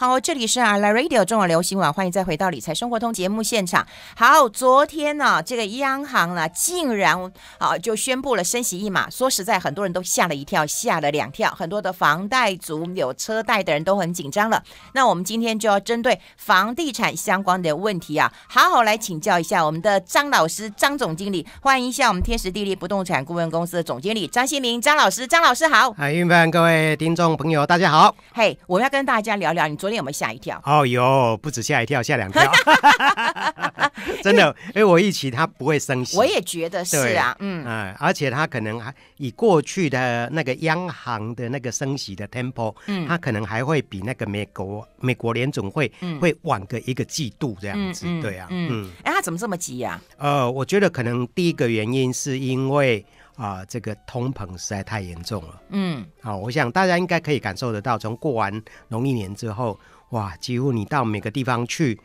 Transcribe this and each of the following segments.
好，这里是 LA Radio 中广流行网，欢迎再回到理财生活通节目现场。好，昨天呢、啊，这个央行呢，竟然啊就宣布了升息一码。说实在，很多人都吓了一跳，吓了两跳，很多的房贷族、有车贷的人都很紧张了。那我们今天就要针对房地产相关的问题啊，好好来请教一下我们的张老师、张总经理。欢迎一下我们天时地利不动产顾问公司的总经理张新明张老师。张老师好，嗨，各位听众朋友，大家好。嘿，我要跟大家聊聊你昨。昨天有没有吓一跳？哦，有，不止吓一跳，吓两跳。真的，因为我预期他不会升息。我也觉得是啊，嗯，嗯，而且他可能还以过去的那个央行的那个升息的 tempo，嗯，他可能还会比那个美国美国联总会会晚个一个季度这样子，嗯、对啊，嗯，哎、嗯，它怎么这么急呀、啊？呃，我觉得可能第一个原因是因为。啊，这个通膨实在太严重了。嗯，好，我想大家应该可以感受得到，从过完农历年之后，哇，几乎你到每个地方去，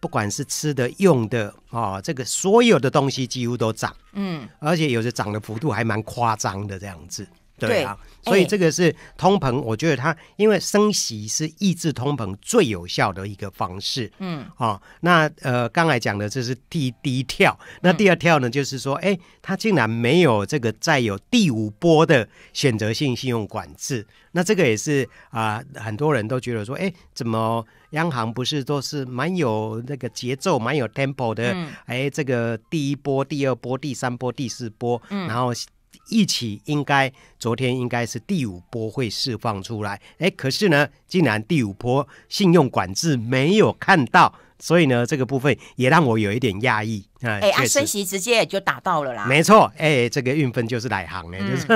不管是吃的、用的，啊，这个所有的东西几乎都涨。嗯，而且有的涨的幅度还蛮夸张的，这样子。对啊，对，所以这个是通膨，我觉得它因为升息是抑制通膨最有效的一个方式。嗯，哦，那呃，刚才讲的这是第第一跳，那第二跳呢，就是说，哎，它竟然没有这个再有第五波的选择性信用管制，那这个也是啊，呃，很多人都觉得说，哎，怎么央行不是都是蛮有那个节奏，蛮有 tempo 的？哎，这个第一波、第二波、第三波、第四波，嗯然后。一起应该昨天应该是第五波会释放出来，哎，可是呢，竟然第五波信用管制没有看到，所以呢，这个部分也让我有一点讶异。啊。哎，啊，升息直接也就打到了啦。没错，哎，这个运分就是来行哎，就是。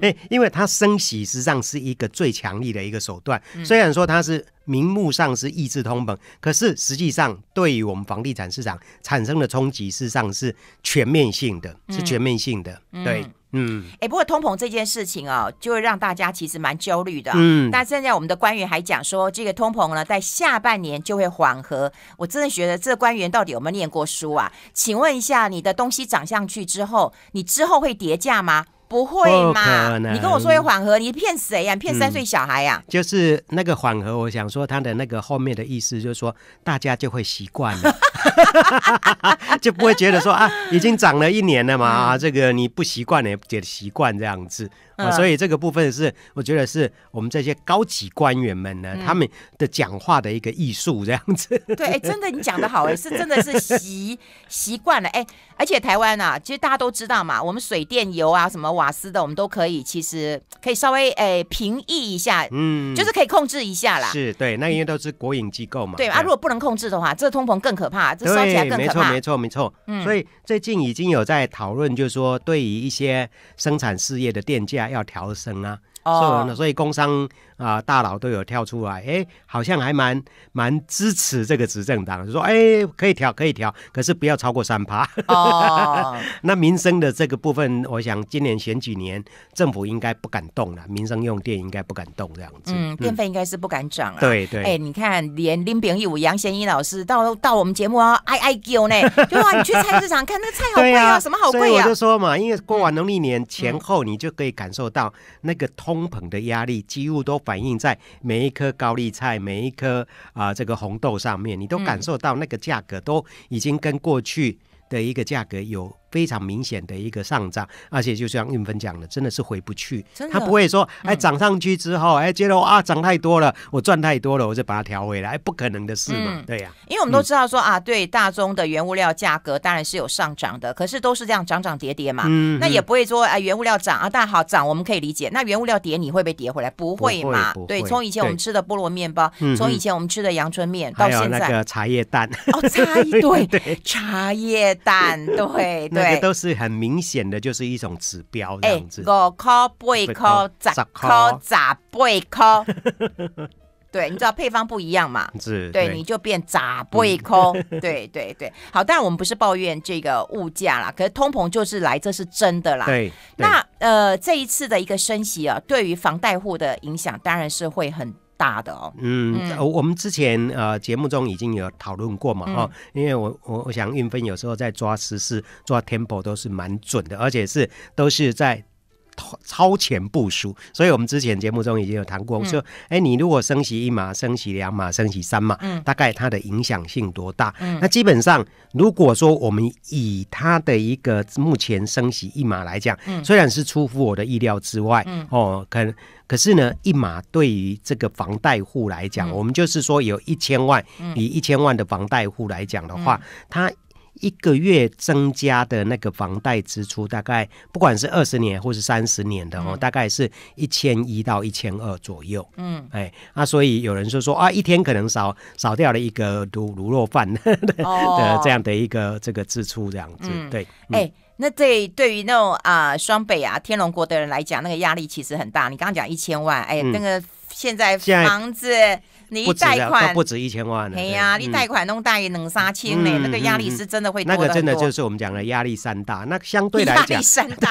哎，嗯、因为它升息实际上是一个最强力的一个手段，嗯、虽然说它是名目上是抑制通膨，可是实际上对于我们房地产市场产生的冲击，事实上是全面性的，是全面性的，嗯、对。嗯，哎，不过通膨这件事情啊，就会让大家其实蛮焦虑的。嗯，但现在我们的官员还讲说，这个通膨呢，在下半年就会缓和。我真的觉得这官员到底有没有念过书啊？请问一下，你的东西涨上去之后，你之后会跌价吗？不会嘛？你跟我说要缓和，你骗谁呀、啊？骗三岁小孩呀、啊嗯？就是那个缓和，我想说他的那个后面的意思，就是说大家就会习惯了，哈 就不会觉得说啊，已经涨了一年了嘛，这个你不习惯也觉得习惯这样子。啊，所以这个部分是，我觉得是我们这些高级官员们呢，嗯、他们的讲话的一个艺术这样子。对，哎，真的你讲的好，哎，是真的是习习惯了，哎，而且台湾啊，其实大家都知道嘛，我们水电油啊，什么瓦斯的，我们都可以，其实可以稍微哎平抑一下，嗯，就是可以控制一下啦。是对，那因为都是国营机构嘛。对啊，如果不能控制的话，这通膨更可怕，这烧起来更可怕。没错，没错，没错。嗯，所以最近已经有在讨论，就是说对于一些生产事业的电价。要调升啊，所以所以工商啊大佬都有跳出来，哎，好像还蛮蛮支持这个执政党，就说哎可以调可以调，可是不要超过三趴。哦，那民生的这个部分，我想今年选举年政府应该不敢动了，民生用电应该不敢动这样子。嗯，电费应该是不敢涨了。对对。哎，你看连林炳义、杨贤一老师到到我们节目啊，哀哀叫呢，就说你去菜市场看那个菜好贵啊，什么好贵啊？我就说嘛，因为过完农历年前后，你就可以感受到那个通膨的压力，几乎都反映在每一颗高丽菜、每一颗啊、呃、这个红豆上面，你都感受到那个价格都已经跟过去的一个价格有。非常明显的一个上涨，而且就像运芬讲的，真的是回不去。他不会说，哎，涨上去之后，哎，觉得啊，涨太多了，我赚太多了，我就把它调回来，不可能的事嘛。对呀，因为我们都知道说啊，对大宗的原物料价格当然是有上涨的，可是都是这样涨涨跌跌嘛。嗯，那也不会说哎，原物料涨啊，但好涨我们可以理解。那原物料跌，你会不会跌回来？不会嘛。对，从以前我们吃的菠萝面包，从以前我们吃的阳春面到现在，那个茶叶蛋哦，茶叶 对对，茶叶蛋对对。那个都是很明显的，就是一种指标这样子。五块、八块、十块、十八块。对，你知道配方不一样嘛？是，对，你就变十八块。对对对，好，当然我们不是抱怨这个物价啦，可是通膨就是来，这是真的啦。对，那呃，这一次的一个升息啊，对于房贷户的影响当然是会很。大的哦，嗯，嗯。我们之前呃节目中已经有讨论过嘛，哈、嗯，因为我我我想运分有时候在抓时事、抓 tempo 都是蛮准的，而且是都是在超前部署，所以我们之前节目中已经有谈过，嗯、说，哎，你如果升息一码、升息两码、升息三码，嗯，大概它的影响性多大？嗯，那基本上，如果说我们以它的一个目前升息一码来讲，嗯，虽然是出乎我的意料之外，嗯，哦，可可是呢，一码对于这个房贷户来讲，嗯、我们就是说有一千万，以一千万的房贷户来讲的话，嗯、它。一个月增加的那个房贷支出，大概不管是二十年或是三十年的哦，嗯、大概是一千一到一千二左右。嗯，哎，那所以有人就说啊，一天可能少少掉了一个卤卤肉饭 的这样的一个这个支出，这样子。嗯、对，哎、欸，那对对于那种啊双北啊天龙国的人来讲，那个压力其实很大。你刚刚讲一千万，哎，嗯、那个现在房子。你一贷款不止一千万了，哎呀，你贷款弄大于两三千呢，那个压力是真的会多。那个真的就是我们讲的压力山大。那相对来讲，压力山大。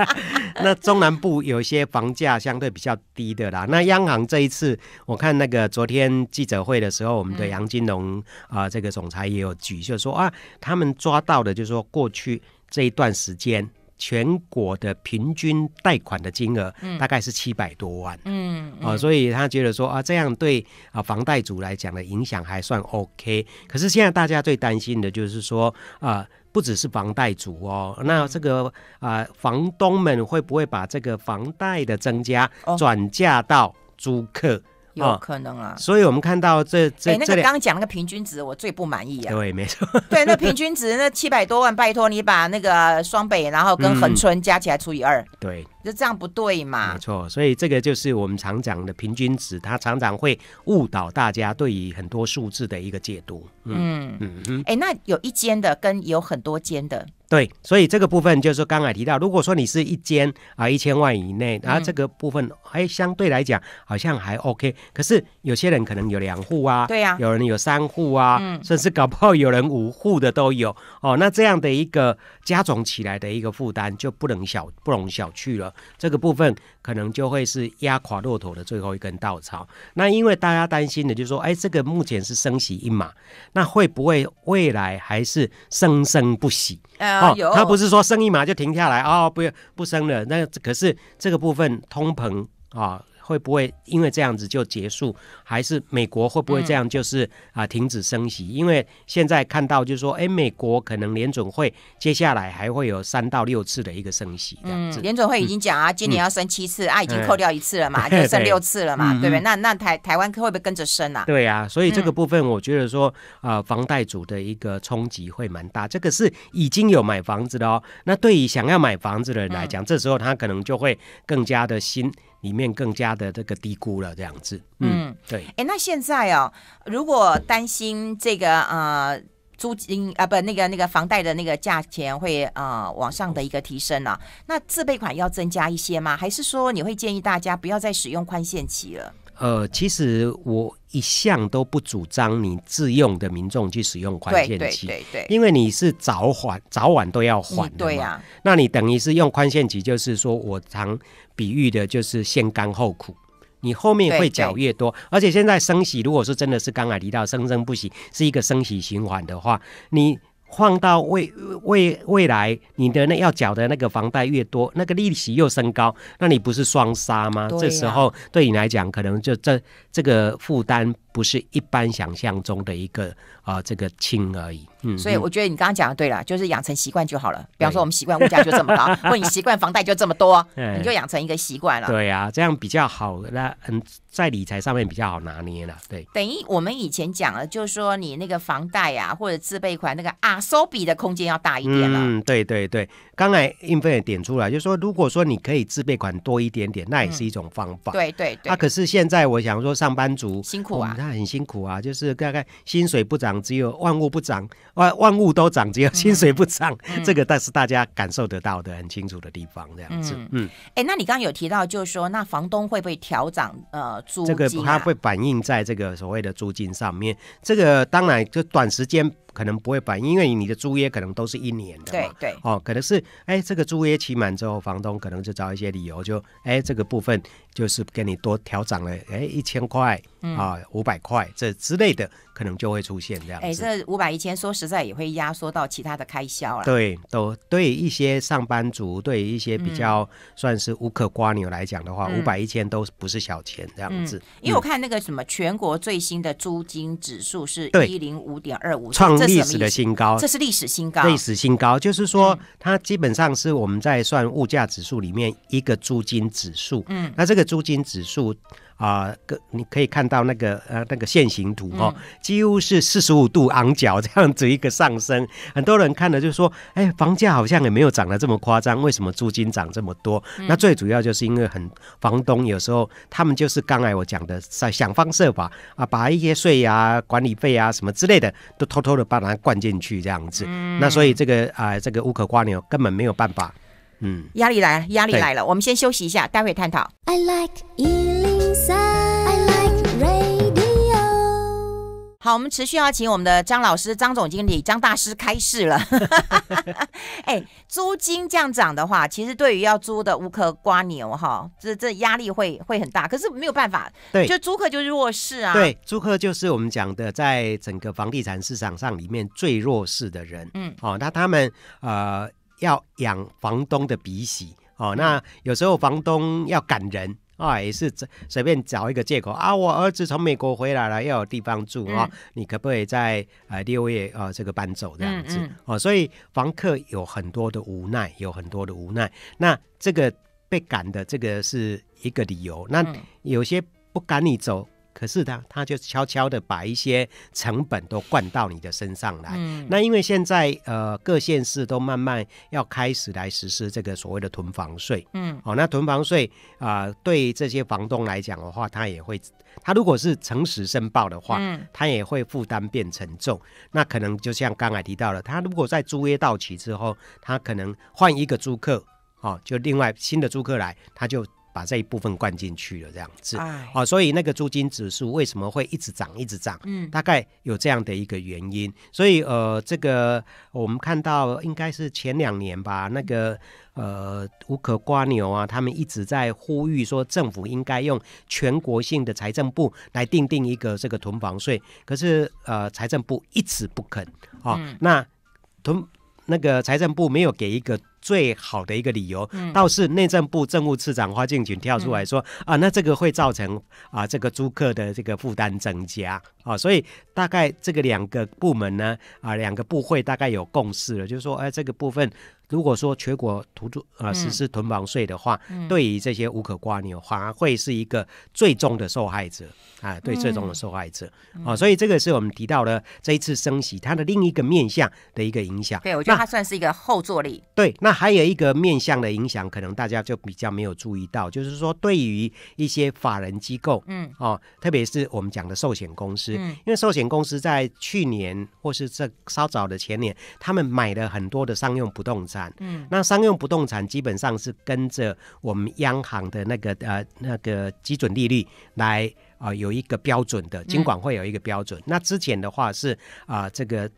那中南部有一些房价相对比较低的啦。那央行这一次，我看那个昨天记者会的时候，我们的杨金龙啊，这个总裁也有举，就是说啊，他们抓到的，就是说过去这一段时间。全国的平均贷款的金额大概是七百多万，嗯，啊、嗯，所以他觉得说啊，这样对啊房贷族来讲的影响还算 OK。可是现在大家最担心的就是说啊，不只是房贷族哦，那这个啊房东们会不会把这个房贷的增加转嫁到租客？有可能啊，所以我们看到这这，个刚刚讲那个平均值，我最不满意啊。对，没错。对，那平均值那七百多万，拜托你把那个双北，然后跟恒春加起来除以二。对，就这样不对嘛。没错，所以这个就是我们常讲的平均值，它常常会误导大家对于很多数字的一个解读。嗯嗯嗯。哎，那有一间的跟有很多间的。对，所以这个部分就是刚才提到，如果说你是一间啊一千万以内，然后这个部分还相对来讲好像还 OK，可是有些人可能有两户啊，对呀，有人有三户啊，嗯，甚至搞不好有人五户的都有哦，那这样的一个加总起来的一个负担就不能小不容小觑了，这个部分可能就会是压垮骆驼的最后一根稻草。那因为大家担心的就是说，哎，这个目前是升息一码，那会不会未来还是生生不息？哦，他不是说升一码就停下来哦，不不升了。那可是这个部分通膨啊。会不会因为这样子就结束？还是美国会不会这样就是、嗯、啊停止升息？因为现在看到就是说，哎，美国可能联准会接下来还会有三到六次的一个升息这样子。嗯，联准会已经讲啊，今年要升七次、嗯、啊，已经扣掉一次了嘛，嗯、就剩六次了嘛，对，不对？那那台台湾会不会跟着升啊？对啊，所以这个部分我觉得说啊、呃，房贷族的一个冲击会蛮大。这个是已经有买房子的哦。那对于想要买房子的人来讲，嗯、这时候他可能就会更加的心。里面更加的这个低估了这样子，嗯，对。哎，那现在哦，如果担心这个呃租金啊、呃、不那个那个房贷的那个价钱会呃往上的一个提升呢、啊，那自备款要增加一些吗？还是说你会建议大家不要再使用宽限期了？呃，其实我一向都不主张你自用的民众去使用宽限期，对对对，对，因为你是早还早晚都要还的嘛，对呀。那你等于是用宽限期，就是说我常比喻的就是先甘后苦，你后面会缴越多，而且现在升息，如果说真的是刚才提到生生不息，是一个升息循环的话，你。放到未未未来，你的那要缴的那个房贷越多，那个利息又升高，那你不是双杀吗？啊、这时候对你来讲，可能就这这个负担不是一般想象中的一个啊、呃、这个轻而已。嗯，所以我觉得你刚刚讲的对了，就是养成习惯就好了。比方说，我们习惯物价就这么高，或你习惯房贷就这么多，你就养成一个习惯了。对呀、啊，这样比较好。那嗯，在理财上面比较好拿捏了。对，等于我们以前讲了，就是说你那个房贷啊，或者自备款那个啊收比的空间要大一点了。嗯，对对对。刚才英菲也点出来，就是说，如果说你可以自备款多一点点，那也是一种方法。嗯、对对对。啊，可是现在我想说，上班族辛苦啊，他很辛苦啊，就是大概薪水不涨，只有万物不涨。万万物都涨，只有薪水不涨，嗯、这个但是大家感受得到的很清楚的地方，这样子。嗯，哎、那你刚刚有提到，就是说，那房东会不会调涨呃租金、啊？这个它会反映在这个所谓的租金上面。这个当然就短时间。可能不会反映，因为你的租约可能都是一年的嘛。对对。哦，可能是哎，这个租约期满之后，房东可能就找一些理由，就哎这个部分就是给你多调涨了，哎一千块啊，五百块这之类的，可能就会出现这样子。哎，这五百一千，说实在也会压缩到其他的开销了。对，都对一些上班族，对一些比较算是无可瓜牛来讲的话，五百一千都不是小钱这样子。嗯、因为我看那个什么全国最新的租金指数是一零五点二五，创历史的新高，这是历史新高。历史新高就是说，它基本上是我们在算物价指数里面一个租金指数。嗯，那这个租金指数。啊，个、呃、你可以看到那个呃那个线形图哦，几乎是四十五度昂角这样子一个上升。很多人看了就说，哎，房价好像也没有涨得这么夸张，为什么租金涨这么多？嗯、那最主要就是因为很房东有时候他们就是刚才我讲的，在想方设法啊，把一些税呀、管理费啊什么之类的都偷偷的把它灌进去这样子。嗯、那所以这个啊、呃，这个无可蜗牛根本没有办法。嗯，压力来了，压力来了。我们先休息一下，待会探讨。I like 103, I like radio 好，我们持续要请我们的张老师、张总经理、张大师开示了。哎，租金这样涨的话，其实对于要租的无可瓜牛哈，这这压力会会很大。可是没有办法，对，就租客就是弱势啊。对，租客就是我们讲的，在整个房地产市场上里面最弱势的人。嗯，哦，那他们呃要养房东的鼻息哦，那有时候房东要赶人。啊，也是随随便找一个借口啊！我儿子从美国回来了，要有地方住啊！嗯、你可不可以在呃六月啊这个搬走这样子？哦、嗯嗯啊，所以房客有很多的无奈，有很多的无奈。那这个被赶的这个是一个理由，那有些不赶你走。可是他他就悄悄的把一些成本都灌到你的身上来。嗯、那因为现在呃各县市都慢慢要开始来实施这个所谓的囤房税。嗯，哦，那囤房税啊、呃，对这些房东来讲的话，他也会，他如果是诚实申报的话，嗯，他也会负担变沉重。那可能就像刚才提到了，他如果在租约到期之后，他可能换一个租客，哦，就另外新的租客来，他就。把这一部分灌进去了，这样子，唉哦，所以那个租金指数为什么会一直涨，一直涨？嗯，大概有这样的一个原因。所以呃，这个我们看到应该是前两年吧，那个呃无可瓜牛啊，他们一直在呼吁说，政府应该用全国性的财政部来定定一个这个囤房税。可是呃，财政部一直不肯啊。哦嗯、那囤那个财政部没有给一个。最好的一个理由，倒是内政部政务次长花敬群跳出来说、嗯、啊，那这个会造成啊这个租客的这个负担增加啊，所以大概这个两个部门呢啊两个部会大概有共识了，就是说哎这个部分。如果说全国土著呃实施囤房税的话，嗯、对于这些无可瓜牛反而会是一个最终的受害者啊，对最终的受害者啊、嗯哦，所以这个是我们提到的这一次升息它的另一个面向的一个影响。对，我觉得它算是一个后坐力。对，那还有一个面向的影响，可能大家就比较没有注意到，就是说对于一些法人机构，嗯，哦，特别是我们讲的寿险公司，嗯、因为寿险公司在去年或是这稍早的前年，他们买了很多的商用不动产。嗯，那商用不动产基本上是跟着我们央行的那个呃那个基准利率来啊、呃、有一个标准的，金管会有一个标准。嗯、那之前的话是啊、呃、这个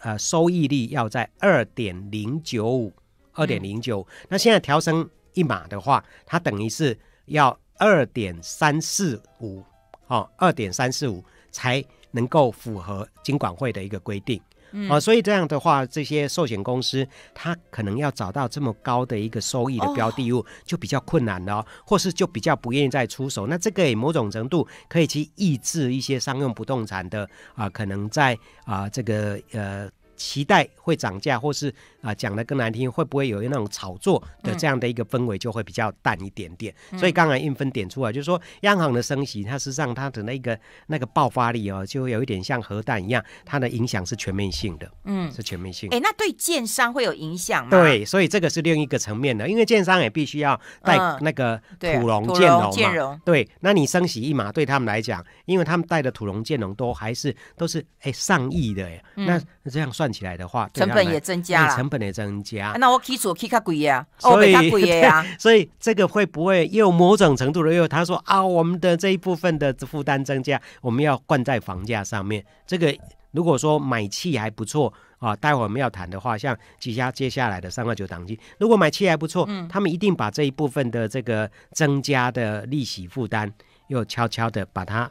呃收益率要在二点零九五，二点零九五。那现在调升一码的话，它等于是要二点三四五哦，二点三四五才能够符合金管会的一个规定。嗯、哦，所以这样的话，这些寿险公司它可能要找到这么高的一个收益的标的物，就比较困难了，哦，或是就比较不愿意再出手。那这个也某种程度可以去抑制一些商用不动产的啊、呃，可能在啊、呃、这个呃。期待会涨价，或是啊讲的更难听，会不会有那种炒作的这样的一个氛围，就会比较淡一点点。嗯、所以刚才应分点出来，就是说央行的升息，它实际上它的那个那个爆发力哦，就有一点像核弹一样，它的影响是全面性的，嗯，是全面性的。哎，那对建商会有影响吗？对，所以这个是另一个层面的，因为建商也必须要带那个土龙建融嘛，对，那你升息一码，对他们来讲，因为他们带的土龙建融都还是都是哎上亿的哎，嗯、那这样算。算起来的话，成本也增加了，成本也增加。那我起厝起较贵呀，所以较贵呀。所以这个会不会又某种程度的又他说啊，我们的这一部分的负担增加，我们要灌在房价上面。这个如果说买气还不错啊，待会我们要谈的话，像几家接下来的三二九档期，如果买气还不错，嗯，他们一定把这一部分的这个增加的利息负担，又悄悄的把它。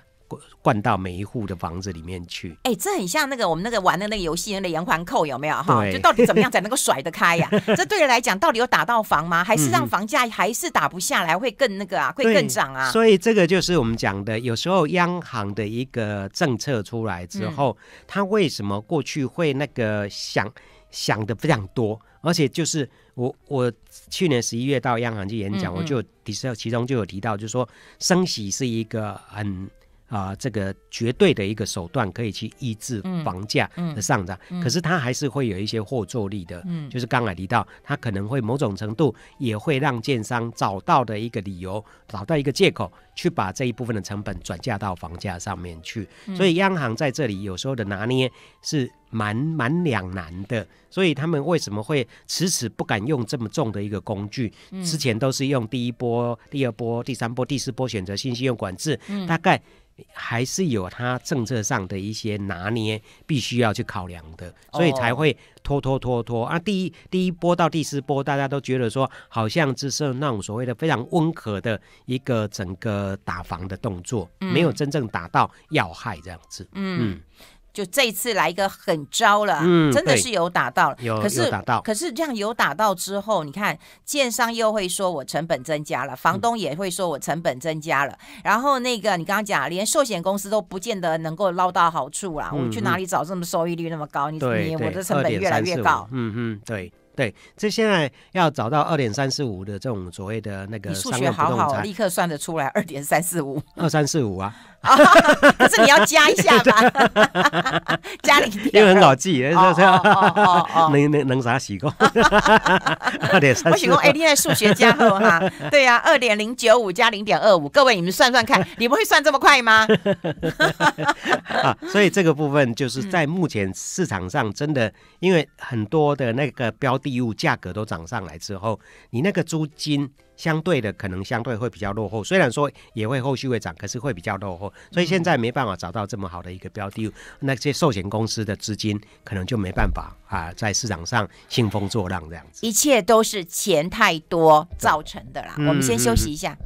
灌到每一户的房子里面去。哎、欸，这很像那个我们那个玩的那个游戏，那个连环扣有没有哈？就到底怎么样才能够甩得开呀、啊？这对人来讲，到底有打到房吗？还是让房价还是打不下来，会更那个啊，会更涨啊？所以这个就是我们讲的，有时候央行的一个政策出来之后，嗯、它为什么过去会那个想想的非常多？而且就是我我去年十一月到央行去演讲，嗯嗯我就提到其中就有提到，就是说升息是一个很。啊、呃，这个绝对的一个手段可以去抑制房价的上涨，嗯嗯、可是它还是会有一些后坐力的。嗯，就是刚才提到，它可能会某种程度也会让建商找到的一个理由，找到一个借口，去把这一部分的成本转嫁到房价上面去。嗯、所以央行在这里有时候的拿捏是蛮蛮两难的。所以他们为什么会迟迟不敢用这么重的一个工具？之前都是用第一波、第二波、第三波、第四波选择性信用管制，嗯、大概。还是有它政策上的一些拿捏，必须要去考量的，所以才会拖拖拖拖啊！第一第一波到第四波，大家都觉得说，好像只是那种所谓的非常温和的一个整个打防的动作，嗯、没有真正打到要害这样子，嗯。嗯就这一次来一个狠招了，嗯，真的是有打到了，有可是有打到，可是这样有打到之后，你看建商又会说我成本增加了，房东也会说我成本增加了，嗯、然后那个你刚刚讲，连寿险公司都不见得能够捞到好处啦。嗯、我们去哪里找这么收益率那么高？你对你我的成本越来越高，嗯嗯，对。对，这现在要找到二点三四五的这种所谓的那个商业不动产，你数学好好，立刻算得出来二点三四五，二三四五啊。可是你要加一下吧，加零点，因为很好记，能能能啥习惯？二点三，我喜欢哎，你在数学家后哈，对呀，二点零九五加零点二五，各位你们算算看，你们会算这么快吗？啊，所以这个部分就是在目前市场上真的，因为很多的那个标的物价格都涨上来之后，你那个租金。相对的，可能相对会比较落后。虽然说也会后续会涨，可是会比较落后。所以现在没办法找到这么好的一个标的，那些寿险公司的资金可能就没办法啊，在市场上兴风作浪这样子。一切都是钱太多造成的啦。对我们先休息一下。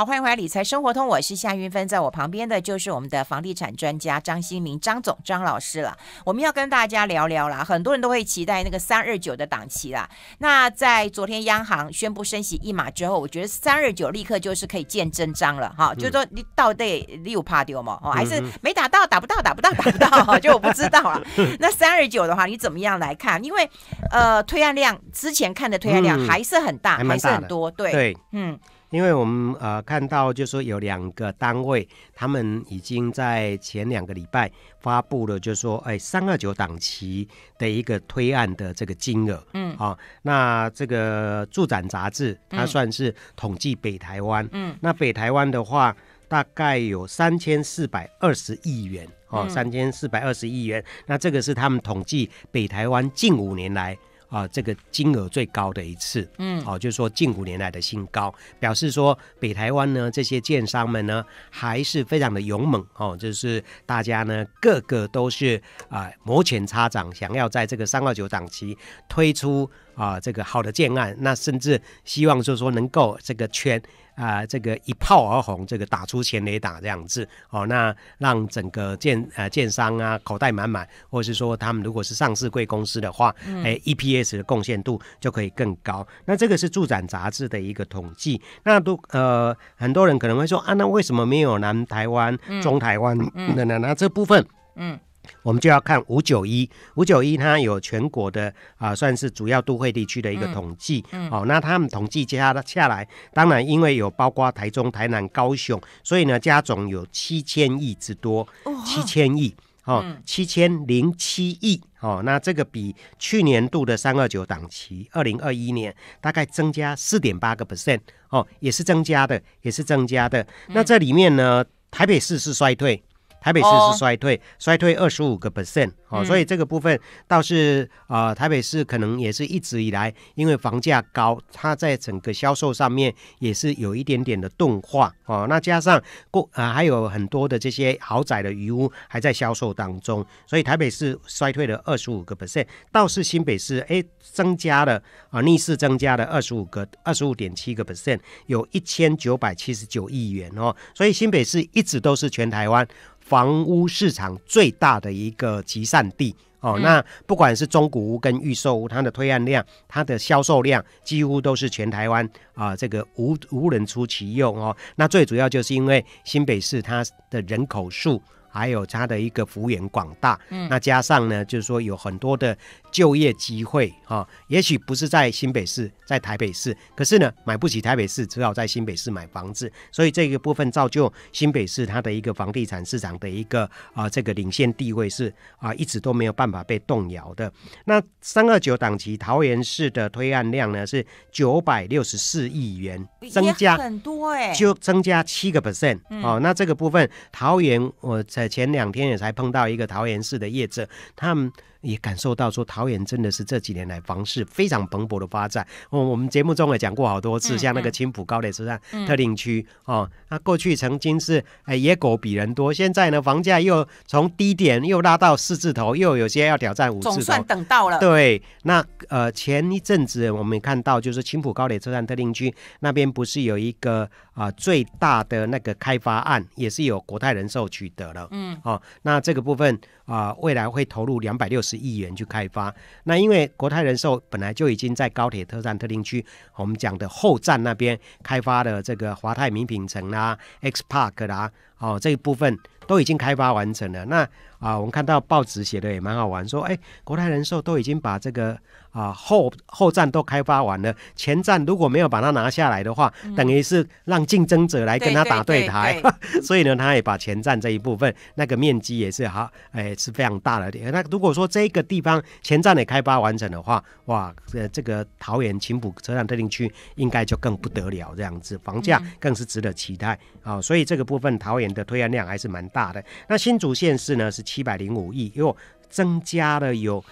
好，欢迎回来，理财生活通，我是夏云芬，在我旁边的就是我们的房地产专家张新明张总张老师了。我们要跟大家聊聊啦，很多人都会期待那个三二九的档期啦。那在昨天央行宣布升息一码之后，我觉得三二九立刻就是可以见真章了哈，嗯、就是说你到底你有怕丢吗？哦，还是没打到，打不到，打不到，打不到，哈，就我不知道了。那三二九的话，你怎么样来看？因为呃，推案量之前看的推案量还是很大，嗯、还，还是很多，对，对，嗯。因为我们呃看到，就是说有两个单位，他们已经在前两个礼拜发布了，就是说，哎，三二九档期的一个推案的这个金额，嗯，好、哦，那这个住展杂志它算是统计北台湾，嗯，那北台湾的话，大概有三千四百二十亿元，哦，三千四百二十亿元，那这个是他们统计北台湾近五年来。啊，这个金额最高的一次，嗯，哦、啊，就是说近五年来的新高，表示说北台湾呢这些建商们呢还是非常的勇猛。哦、啊，就是大家呢个个都是啊摩拳擦掌，想要在这个三二九档期推出啊这个好的建案，那甚至希望就是说能够这个圈。啊，这个一炮而红，这个打出全雷打这样子哦，那让整个建呃建商啊口袋满满，或者是说他们如果是上市贵公司的话，嗯、哎，EPS 的贡献度就可以更高。那这个是住展杂志的一个统计。那都呃很多人可能会说啊，那为什么没有南台湾、中台湾的呢？那这部分，嗯。我们就要看五九一，五九一它有全国的啊，算是主要都会地区的一个统计。嗯，嗯哦，那他们统计接下下来，当然因为有包括台中、台南、高雄，所以呢加总有七千亿之多，七千亿哦，七千零七亿哦。那这个比去年度的三二九档期，二零二一年大概增加四点八个 percent 哦，也是增加的，也是增加的。那这里面呢，台北市是衰退。台北市是衰退，哦、衰退二十五个 percent 哦，所以这个部分倒是啊、呃，台北市可能也是一直以来因为房价高，它在整个销售上面也是有一点点的钝化哦。那加上过啊、呃，还有很多的这些豪宅的余屋还在销售当中，所以台北市衰退了二十五个 percent，倒是新北市哎增加了啊，逆势增加了二十五个二十五点七个 percent，有一千九百七十九亿元哦。所以新北市一直都是全台湾房屋市场最大的一个集散地哦，那不管是中古屋跟预售屋，它的推案量、它的销售量几乎都是全台湾啊，这个无无人出其右哦。那最主要就是因为新北市它的人口数。还有它的一个幅员广大，嗯，那加上呢，就是说有很多的就业机会哈，也许不是在新北市，在台北市，可是呢，买不起台北市，只好在新北市买房子，所以这个部分造就新北市它的一个房地产市场的一个啊这个领先地位是啊一直都没有办法被动摇的。那三二九档期桃园市的推案量呢是九百六十四亿元，增加很多哎，就增加七个 percent 哦。那这个部分桃园我在。前两天也才碰到一个桃园市的业者，他们。也感受到说桃园真的是这几年来房市非常蓬勃的发展。哦，我们节目中也讲过好多次，像那个青浦高铁车站特定区哦，那过去曾经是哎野狗比人多，现在呢房价又从低点又拉到四字头，又有些要挑战五字头。总算等到了。对，那呃前一阵子我们看到就是青浦高铁车站特定区那边不是有一个啊、呃、最大的那个开发案，也是有国泰人寿取得了。嗯，哦，那这个部分啊、未来会投入两百六十。亿元去开发，那因为国泰人寿本来就已经在高铁特站特定区，我们讲的后站那边开发的这个华泰名品城啦、X Park 啦，哦，这一部分都已经开发完成了。那啊，我们看到报纸写的也蛮好玩，说哎，国泰人寿都已经把这个。啊，后后站都开发完了，前站如果没有把它拿下来的话，嗯、等于是让竞争者来跟他打对台，对对对对 所以呢，他也把前站这一部分那个面积也是好，哎，是非常大的。那如果说这个地方前站也开发完成的话，哇，这这个桃园青埔车站特定区应该就更不得了，这样子房价更是值得期待啊、嗯哦。所以这个部分桃园的推案量还是蛮大的。那新竹县市呢是七百零五亿，又增加了有。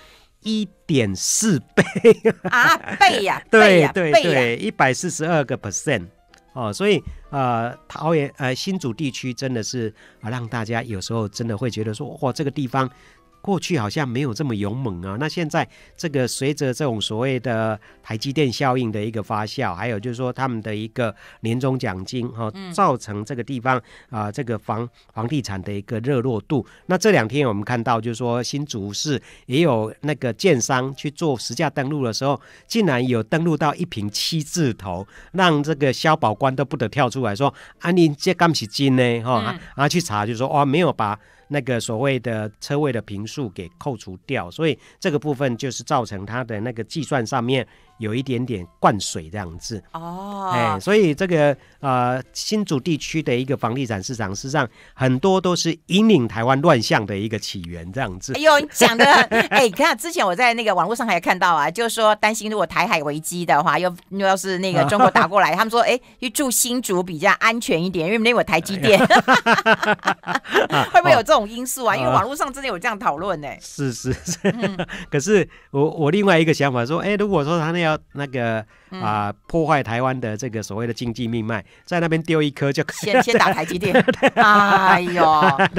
一点四倍啊，倍呀、啊，对对对，一百四十二个 percent 哦，所以呃，桃园呃新竹地区真的是啊，让大家有时候真的会觉得说，哇，这个地方。过去好像没有这么勇猛啊，那现在这个随着这种所谓的台积电效应的一个发酵，还有就是说他们的一个年终奖金哈，造成这个地方啊这个房房地产的一个热络度。那这两天我们看到就是说新竹市也有那个建商去做实价登录的时候，竟然有登录到一坪七字头，让这个消保官都不得跳出来说啊，你这干起金呢哈，然后去查就是说哇没有把。那个所谓的车位的平数给扣除掉，所以这个部分就是造成它的那个计算上面。有一点点灌水这样子哦，哎，所以这个呃新竹地区的一个房地产市场，事实上很多都是引领台湾乱象的一个起源这样子。哎呦，你讲的 哎，你看之前我在那个网络上还有看到啊，就是说担心如果台海危机的话，又又要是那个中国打过来，他们说哎，去住新竹比较安全一点，因为那有台积电，会不会有这种因素啊？因为网络上真的有这样讨论呢。是是是，嗯、可是我我另外一个想法说，哎，如果说他那要。那个啊、呃，破坏台湾的这个所谓的经济命脉，在那边丢一颗就先先打台积电，哎呦，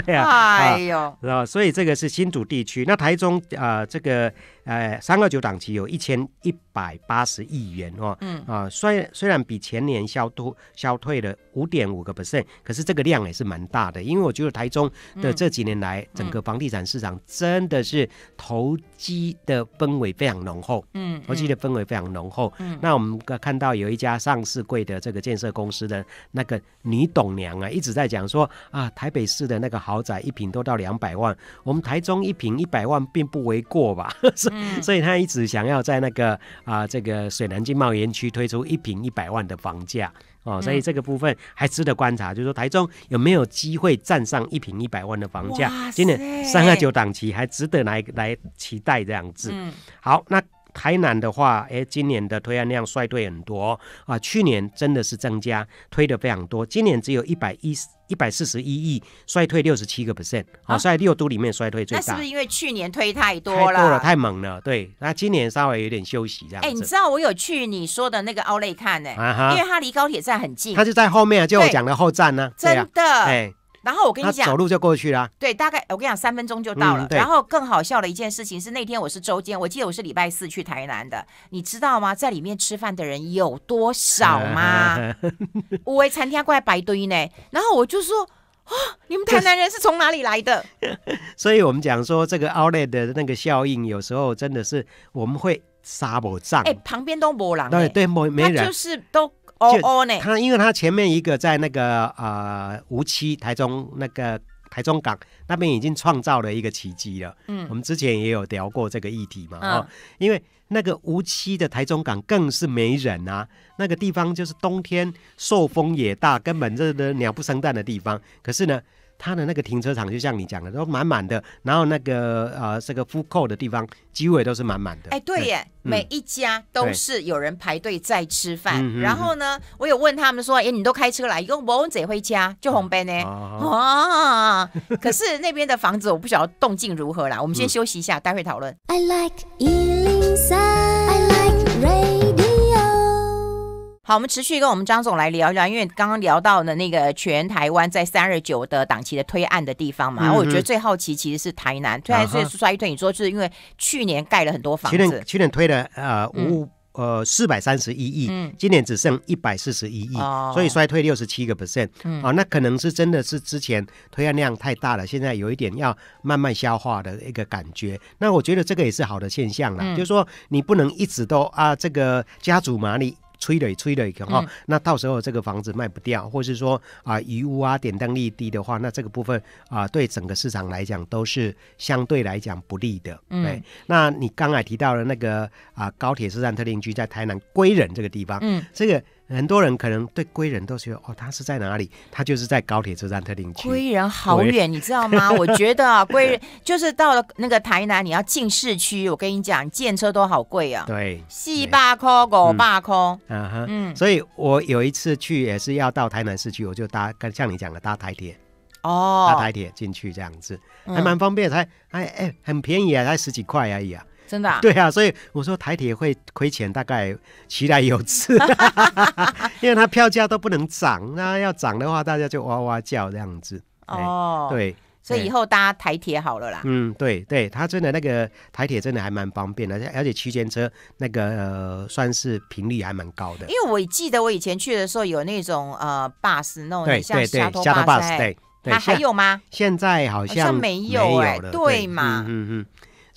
对啊，哎呦，是吧？所以这个是新竹地区，那台中啊、呃，这个。呃，三二九档期有一千一百八十亿元哦，嗯。啊，虽虽然比前年消退消退了五点五个 percent，可是这个量也是蛮大的。因为我觉得台中的这几年来，整个房地产市场真的是投机的氛围非常浓厚，嗯，投机的氛围非常浓厚。嗯，那我们看到有一家上市贵的这个建设公司的那个女董娘啊，一直在讲说啊，台北市的那个豪宅一平都到两百万，我们台中一平一百万并不为过吧？所以他一直想要在那个啊、呃，这个水南经贸园区推出一平一百万的房价哦，所以这个部分还值得观察，就是说台中有没有机会站上一平一百万的房价？今年三二九档期还值得来来期待这样子。好，那。台南的话，哎，今年的推案量衰退很多啊，去年真的是增加，推的非常多，今年只有一百一十一百四十一亿，衰退六十七个 percent，啊，在六都里面衰退最大。那是不是因为去年推太多了？太多了，太猛了。对，那今年稍微有点休息这样。哎，你知道我有去你说的那个奥莱看呢？因为它离高铁站很近。它就在后面，就我讲的后站呢。真的。哎。然后我跟你讲，走路就过去了。对，大概我跟你讲，三分钟就到了。嗯、然后更好笑的一件事情是，那天我是周间，我记得我是礼拜四去台南的，你知道吗？在里面吃饭的人有多少吗？五位餐厅过来排队呢。然后我就说，啊，你们台南人是从哪里来的？所以我们讲说，这个 Outlet 的那个效应，有时候真的是我们会杀不上。哎，旁边都没人。对对，没没人，就是都。哦哦呢，他因为他前面一个在那个呃无期台中那个台中港那边已经创造了一个奇迹了。嗯，我们之前也有聊过这个议题嘛。嗯、哦，因为那个无期的台中港更是没人啊，那个地方就是冬天受风也大，根本这的鸟不生蛋的地方。可是呢。他的那个停车场就像你讲的，都满满的，然后那个呃这个 food court 的地方几乎也都是满满的。哎，对耶，嗯、每一家都是有人排队在吃饭。然后呢，我有问他们说，哎，你都开车来，用不用自己回家就红灯呢？啊，可是那边的房子我不晓得动静如何啦。我们先休息一下，嗯、待会讨论。I like 好，我们持续跟我们张总来聊一聊，因为刚刚聊到的那个全台湾在三二九的档期的推案的地方嘛，然后、嗯、我觉得最好奇其实是台南，推案最衰退，你说就是因为去年盖了很多房子，去年去年推了呃五、嗯、呃四百三十一亿，嗯、今年只剩一百四十一亿，哦、所以衰退六十七个 percent，啊，那可能是真的是之前推案量太大了，现在有一点要慢慢消化的一个感觉。那我觉得这个也是好的现象啦，嗯、就是说你不能一直都啊这个家族嘛你。催了催了，哈，那到时候这个房子卖不掉，或是说啊余屋啊点灯率低的话，那这个部分啊对整个市场来讲都是相对来讲不利的。嗯，对，那你刚才提到了那个啊高铁车站特定区在台南归仁这个地方，嗯，这个。很多人可能对归仁都觉得哦，他是在哪里？他就是在高铁车站特定区。归仁好远，你知道吗？我觉得啊，归仁就是到了那个台南，你要进市区，我跟你讲，建车都好贵啊。对，四百块、五百块。嗯哼，嗯，所以我有一次去也是要到台南市区，我就搭，跟像你讲的搭台铁。哦，搭台铁进去这样子，还蛮方便，才哎哎很便宜啊，才十几块而已啊。真的、啊？对啊，所以我说台铁会亏钱，大概期待有次，因为它票价都不能涨，那要涨的话，大家就哇哇叫这样子。哦，对，所以以后搭台铁好了啦。嗯，对对，它真的那个台铁真的还蛮方便的，而且区间车那个、呃、算是频率还蛮高的。因为我记得我以前去的时候有那种呃 bus 那种对像沙头 bus，对，它还有吗？现在好像，没有哎，对嘛？嗯嗯嗯。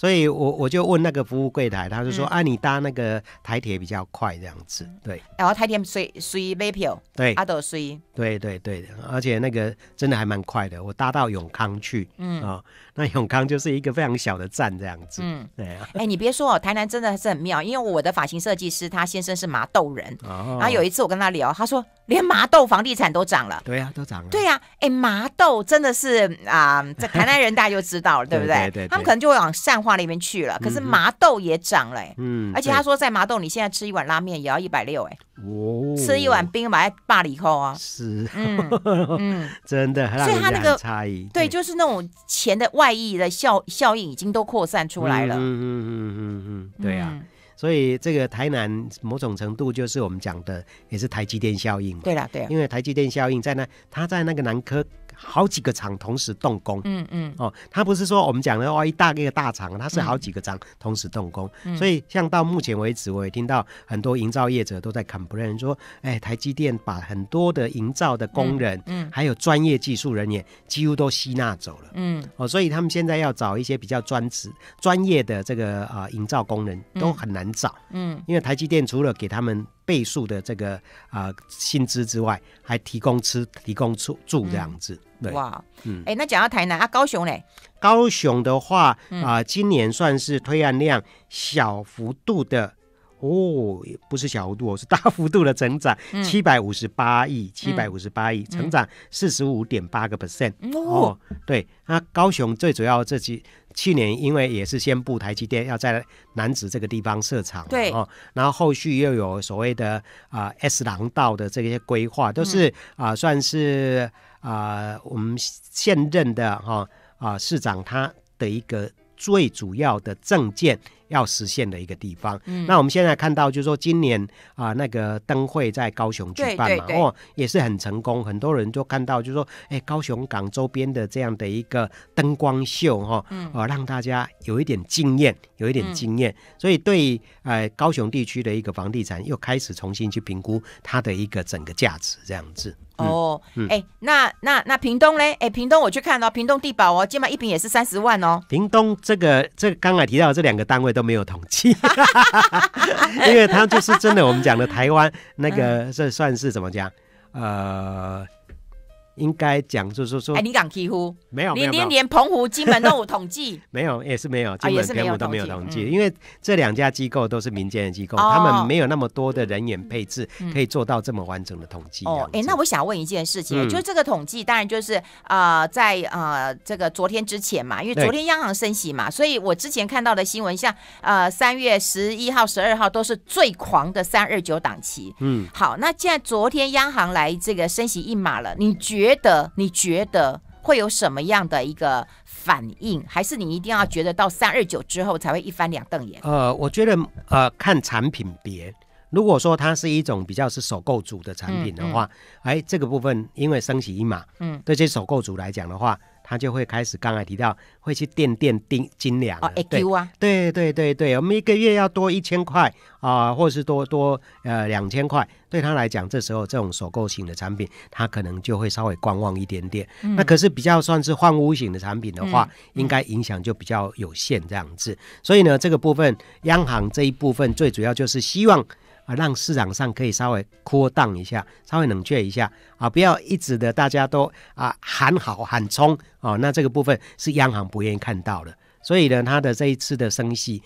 所以我我就问那个服务柜台，他就说：“嗯、啊，你搭那个台铁比较快，这样子。”对，然后台铁随随买票，对，阿都随，对对对，而且那个真的还蛮快的。我搭到永康去，嗯。啊、哦，那永康就是一个非常小的站，这样子。嗯，对啊。哎，你别说哦，台南真的是很妙，因为我的发型设计师他先生是麻豆人，哦、然后有一次我跟他聊，他说连麻豆房地产都涨了。对呀、啊，都涨了。对呀、啊，哎，麻豆真的是啊，在、呃、台南人大家就知道了，对不对？对，对，对，对，他们可能就会往善化。那边去了，可是麻豆也涨了，嗯，而且他说在麻豆，你现在吃一碗拉面也要一百六，哎，哦，吃一碗冰买八里扣啊，是，嗯，真的，所以他那个差异，对，就是那种钱的外溢的效效应已经都扩散出来了，嗯嗯嗯嗯嗯，对啊，所以这个台南某种程度就是我们讲的也是台积电效应嘛，对啦对，因为台积电效应在那，他在那个南科。好几个厂同时动工，嗯嗯，哦，它不是说我们讲的哦，一大个大厂，它是好几个厂同时动工，嗯、所以像到目前为止，我也听到很多营造业者都在 complain 说，哎，台积电把很多的营造的工人，嗯，嗯。还有专业技术人员几乎都吸纳走了，嗯，哦，所以他们现在要找一些比较专职、专业的这个啊、呃、营造工人都很难找，嗯，因为台积电除了给他们。倍数的这个啊、呃、薪资之外，还提供吃、提供住住这样子。嗯、对哇，嗯，哎，那讲到台南啊，高雄嘞？高雄的话啊、呃，今年算是推案量小幅度的哦，不是小幅度，是大幅度的成长，七百五十八亿，七百五十八亿，成长四十五点八个 percent。哦，对，那高雄最主要这几去年，因为也是宣布台积电要在南子这个地方设厂，对哦，然后后续又有所谓的啊、呃、S 廊道的这些规划，都是啊、呃、算是啊、呃、我们现任的哈啊、呃、市长他的一个最主要的政见。要实现的一个地方。嗯，那我们现在看到，就是说今年啊、呃，那个灯会在高雄举办嘛，哦，也是很成功。很多人就看到，就是说，哎，高雄港周边的这样的一个灯光秀，哈、哦，嗯，啊，让大家有一点惊艳，有一点惊艳。嗯、所以对呃高雄地区的一个房地产又开始重新去评估它的一个整个价值，这样子。哦，哎、那那那屏东嘞？哎、欸，屏东我去看了、哦，屏东地保哦，今晚一坪也是三十万哦。屏东这个这个刚才提到的这两个单位都没有统计，因为他就是真的我们讲的台湾那个，这算是怎么讲？呃。应该讲就是说，哎，你敢欺负？没有，连，连连澎湖、金门都有统计，没有，也是没有，金门、澎湖都没有统计，因为这两家机构都是民间的机构，他们没有那么多的人员配置，可以做到这么完整的统计。哦，哎，那我想问一件事情，就是这个统计，当然就是啊，在啊这个昨天之前嘛，因为昨天央行升息嘛，所以我之前看到的新闻，像呃三月十一号、十二号都是最狂的三二九档期。嗯，好，那既然昨天央行来这个升息一码了，你觉觉得你觉得会有什么样的一个反应？还是你一定要觉得到三二九之后才会一翻两瞪眼？呃，我觉得呃，看产品别。如果说它是一种比较是首购组的产品的话，哎、这个部分因为升息一码，嗯，对这些首购组来讲的话。他就会开始，刚才提到会去垫垫丁斤两哦，对啊，对对对对，我们一个月要多一千块啊、呃，或者是多多呃两千块，对他来讲，这时候这种首购型的产品，他可能就会稍微观望一点点。嗯、那可是比较算是换屋型的产品的话，嗯、应该影响就比较有限这样子。所以呢，这个部分央行这一部分最主要就是希望。啊，让市场上可以稍微扩荡一下，稍微冷却一下啊，不要一直的大家都啊喊好喊冲哦，那这个部分是央行不愿意看到的，所以呢，它的这一次的升息，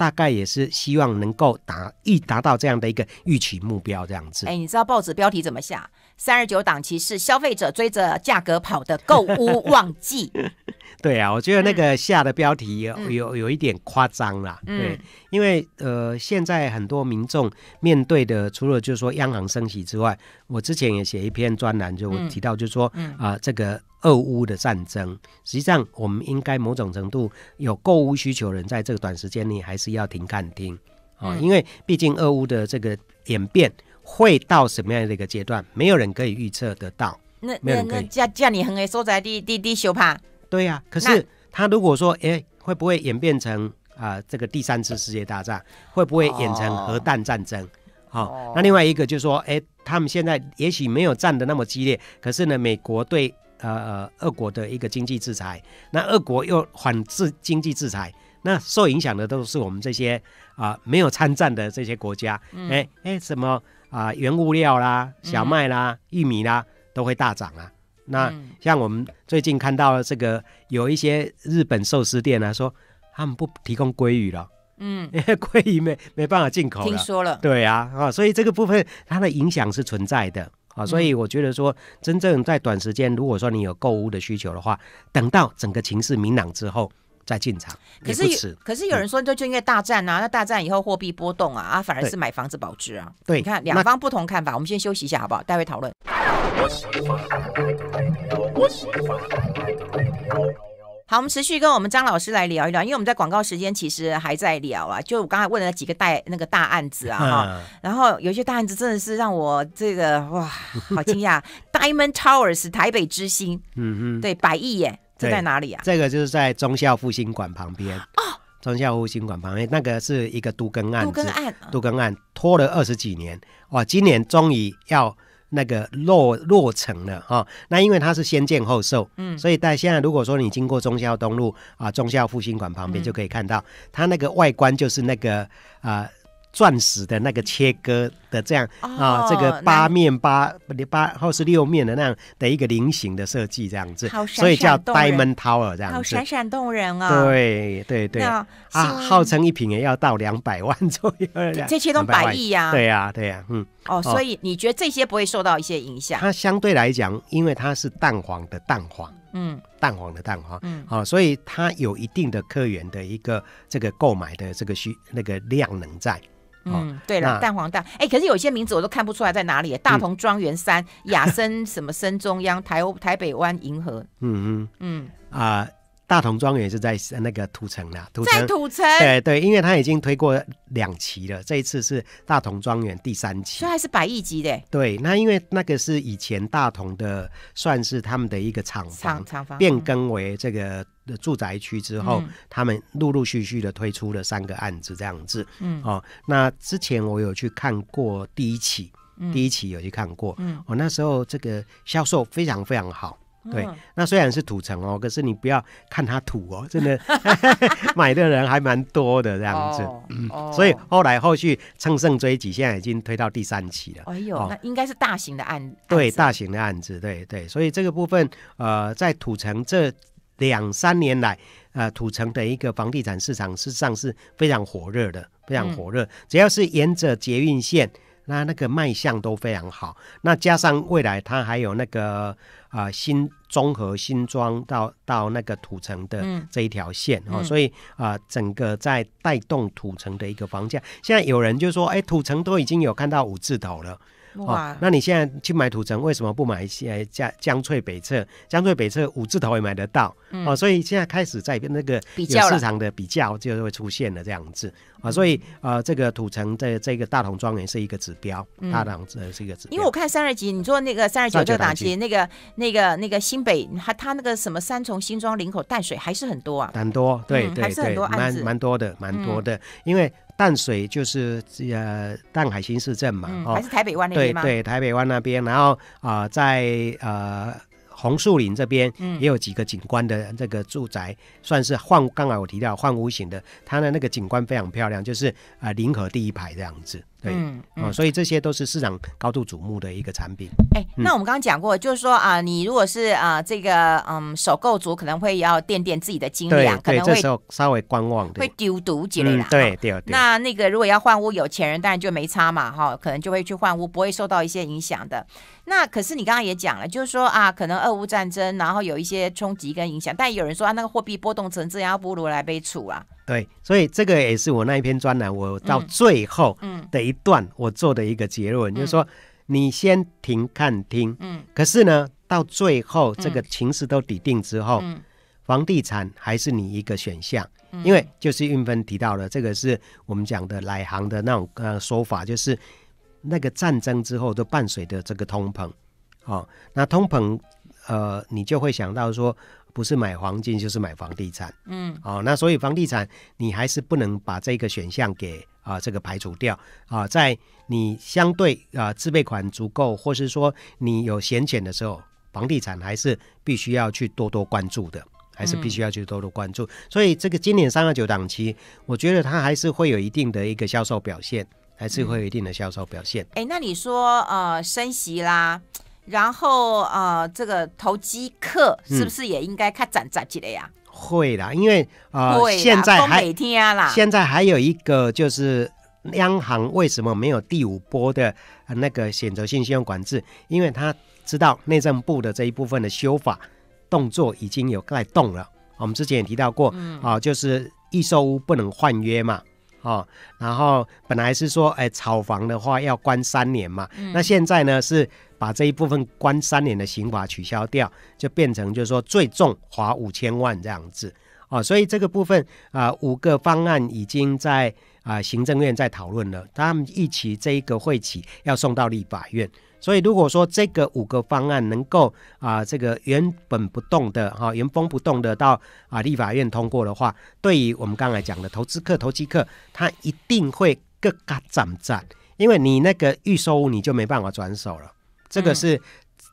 大概也是希望能够达预达到这样的一个预期目标这样子。哎，你知道报纸标题怎么下？三十九档期是消费者追着价格跑的购物旺季。对啊，我觉得那个下的标题有、嗯、有有一点夸张啦。嗯、对，因为呃，现在很多民众面对的，除了就是说央行升息之外，我之前也写一篇专栏，就我提到就是说啊、嗯呃，这个俄乌的战争，实际上我们应该某种程度有购物需求人，在这个短时间内还是要停看听啊，因为毕竟俄乌的这个演变会到什么样的一个阶段，没有人可以预测得到。那那那叫叫你横的所在地地地修怕。对呀、啊，可是他如果说，哎，会不会演变成啊、呃、这个第三次世界大战？会不会演成核弹战争？好、哦哦，那另外一个就是说，哎，他们现在也许没有战的那么激烈，可是呢，美国对呃呃俄国的一个经济制裁，那俄国又反制经济制裁，那受影响的都是我们这些啊、呃、没有参战的这些国家，哎、嗯、哎，什么啊、呃、原物料啦、小麦啦、嗯、玉米啦都会大涨啊。那像我们最近看到了这个，有一些日本寿司店啊，说他们不提供鲑鱼了，嗯，因为鲑鱼没没办法进口了。听说了，对啊，啊，所以这个部分它的影响是存在的啊，所以我觉得说，真正在短时间，如果说你有购物的需求的话，等到整个情势明朗之后再进场。可是可是有人说，就就因为大战啊，那大战以后货币波动啊，啊，反而是买房子保值啊。对，你看两方不同看法，我们先休息一下好不好？待会讨论。好，我们持续跟我们张老师来聊一聊，因为我们在广告时间其实还在聊啊，就我刚才问了几个大那个大案子啊哈，然后有些大案子真的是让我这个哇，好惊讶，Diamond Towers 台北之星，嗯嗯，对，百亿耶，这在哪里啊？这个就是在中孝复兴馆旁边哦，中孝复兴馆旁边那个是一个都更案，都更案，都更案拖了二十几年，哇，今年终于要。那个落落成了哈、哦，那因为它是先建后售，嗯，所以在现在如果说你经过忠孝东路啊，忠孝复兴馆旁边就可以看到，嗯、它那个外观就是那个啊钻石的那个切割的这样、哦、啊，这个八面八八或是六面的那样的一个菱形的设计，这样子，闪闪所以叫 Diamond Tower 这样子，好闪闪动人啊！对对对啊，号称一瓶也要到两百万左右，这些都百亿呀！对呀对呀，嗯。哦，所以你觉得这些不会受到一些影响？它相对来讲，因为它是蛋黄的蛋黄，嗯，蛋黄的蛋黄，嗯，好、哦，所以它有一定的客源的一个这个购买的这个需那个量能在。嗯，对了，蛋黄蛋，哎，可是有些名字我都看不出来在哪里。大同庄园山、雅森什么森中央、台台北湾银河，嗯嗯嗯啊。大同庄园是在那个土城啦，土城。在土城，对对，因为他已经推过两期了，这一次是大同庄园第三期，所以还是百亿级的。对，那因为那个是以前大同的，算是他们的一个厂房，厂房。变更为这个住宅区之后，嗯、他们陆陆续续的推出了三个案子这样子。嗯，哦，那之前我有去看过第一期，嗯、第一期有去看过，嗯，我、哦、那时候这个销售非常非常好。对，那虽然是土城哦，可是你不要看它土哦，真的 买的人还蛮多的这样子。哦嗯、所以后来后续乘胜追击，现在已经推到第三期了。哎呦，哦、那应该是大型的案子。对，大型的案子，对对。所以这个部分，呃，在土城这两三年来，呃，土城的一个房地产市场事实上是非常火热的，非常火热。嗯、只要是沿着捷运线。那那个卖相都非常好，那加上未来它还有那个啊、呃、新综合新庄到到那个土城的这一条线、嗯、哦，所以啊、呃、整个在带动土城的一个房价。现在有人就说，哎，土城都已经有看到五字头了。哇、哦！那你现在去买土城，为什么不买一些江江翠北侧？江翠北侧五字头也买得到、嗯、哦，所以现在开始在那个有市场的比较就会出现了这样子。啊、哦，所以呃，这个土城的这个大同庄园是一个指标，嗯、大同这是一个指标。因为我看三二级，你说那个三十九这个档期，那个那个那个新北，它它那个什么三重、新庄、林口、淡水还是很多啊，很多，对对对，还是很多案子，蛮蛮多的，蛮多的，嗯、因为。淡水就是呃淡海新市镇嘛，嗯，还是台北湾那边吗？对对，台北湾那边，然后啊、呃，在呃红树林这边也有几个景观的这个住宅，嗯、算是换，刚才我提到换屋型的，它的那个景观非常漂亮，就是啊临河第一排这样子。对，嗯，所以这些都是市场高度瞩目的一个产品。哎，那我们刚刚讲过，就是说啊、呃，你如果是啊、呃、这个嗯首购族，可能会要垫垫自己的斤两，可能会这时候稍微观望，会丢毒之类的。对对。那那个如果要换屋，有钱人当然就没差嘛，哈，可能就会去换屋，不会受到一些影响的。那可是你刚刚也讲了，就是说啊，可能俄乌战争，然后有一些冲击跟影响，但有人说啊，那个货币波动成这样，不如来杯醋啊。对，所以这个也是我那一篇专栏，我到最后的一段我做的一个结论，就是说你先停看听，嗯，可是呢，到最后这个情势都底定之后，嗯、房地产还是你一个选项，嗯、因为就是运芬提到了，这个是我们讲的来行的那种呃说法，就是那个战争之后都伴随着这个通膨，哦，那通膨呃，你就会想到说。不是买黄金就是买房地产，嗯，哦，那所以房地产你还是不能把这个选项给啊、呃、这个排除掉啊，在你相对啊、呃、自备款足够，或是说你有闲钱的时候，房地产还是必须要去多多关注的，还是必须要去多多关注。嗯、所以这个今年三二九档期，我觉得它还是会有一定的一个销售表现，还是会有一定的销售表现。哎、嗯，那你说呃升息啦？然后呃，这个投机客是不是也应该看涨涨起来呀？会啦，因为呃，现在还现在还有一个就是央行为什么没有第五波的那个选择性信用管制？因为他知道内政部的这一部分的修法动作已经有在动了。我们之前也提到过啊、嗯呃，就是预售屋不能换约嘛。哦，然后本来是说，哎，炒房的话要关三年嘛，嗯、那现在呢是把这一部分关三年的刑罚取消掉，就变成就是说最重罚五千万这样子。哦，所以这个部分啊、呃，五个方案已经在啊、呃、行政院在讨论了，他们一起这一个会期要送到立法院。所以，如果说这个五个方案能够啊、呃，这个原本不动的哈、哦，原封不动的到啊、呃、立法院通过的话，对于我们刚才讲的投资客、投机客，他一定会更加赞赞，因为你那个预售屋你就没办法转手了。这个是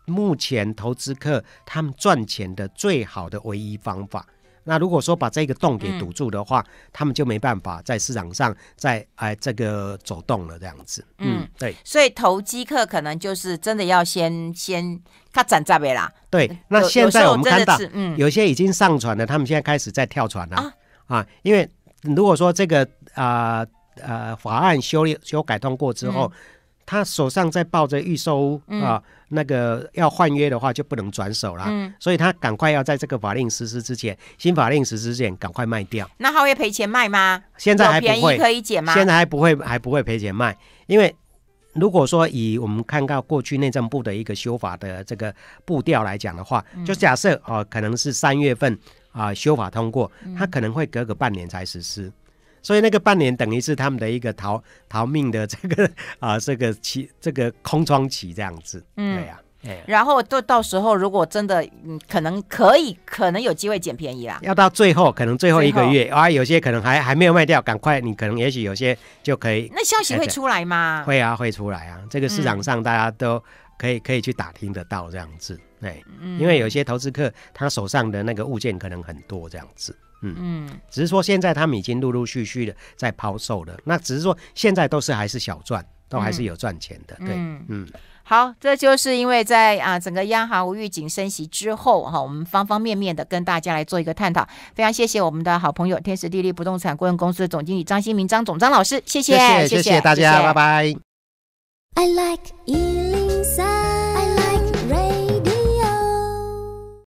目前投资客他们赚钱的最好的唯一方法。那如果说把这个洞给堵住的话，嗯、他们就没办法在市场上再哎这个走动了这样子。嗯，嗯对。所以投机客可能就是真的要先先他攒在呗啦。对，那现在我们看到，嗯，有些已经上船了，他们现在开始在跳船了啊，啊，因为如果说这个啊呃，呃法案修修改通过之后。嗯他手上在抱着预售屋、嗯、啊，那个要换约的话就不能转手了，嗯、所以他赶快要在这个法令实施之前，新法令实施之前赶快卖掉。那他会赔钱卖吗？现在还不会，可以减吗？现在还不会，还不会赔钱卖，因为如果说以我们看到过去内政部的一个修法的这个步调来讲的话，嗯、就假设哦、啊，可能是三月份啊修法通过，他可能会隔个半年才实施。所以那个半年等于是他们的一个逃逃命的这个 啊，这个期这个空窗期这样子，嗯，对呀、然后到到时候如果真的嗯，可能可以，可能有机会捡便宜啦。要到最后，可能最后一个月啊，有些可能还还没有卖掉，赶快，你可能也许有些就可以。那消息会出来吗？会啊，会出来啊。这个市场上大家都可以可以去打听得到这样子，对，嗯、因为有些投资客他手上的那个物件可能很多这样子。嗯嗯，只是说现在他们已经陆陆续续的在抛售了，那只是说现在都是还是小赚，都还是有赚钱的。对，嗯，嗯好，这就是因为在啊整个央行无预警升息之后哈，我们方方面面的跟大家来做一个探讨。非常谢谢我们的好朋友天时地利不动产顾问公司的总经理张新明张总张老师，谢谢谢谢，谢谢大家，谢谢拜拜。I like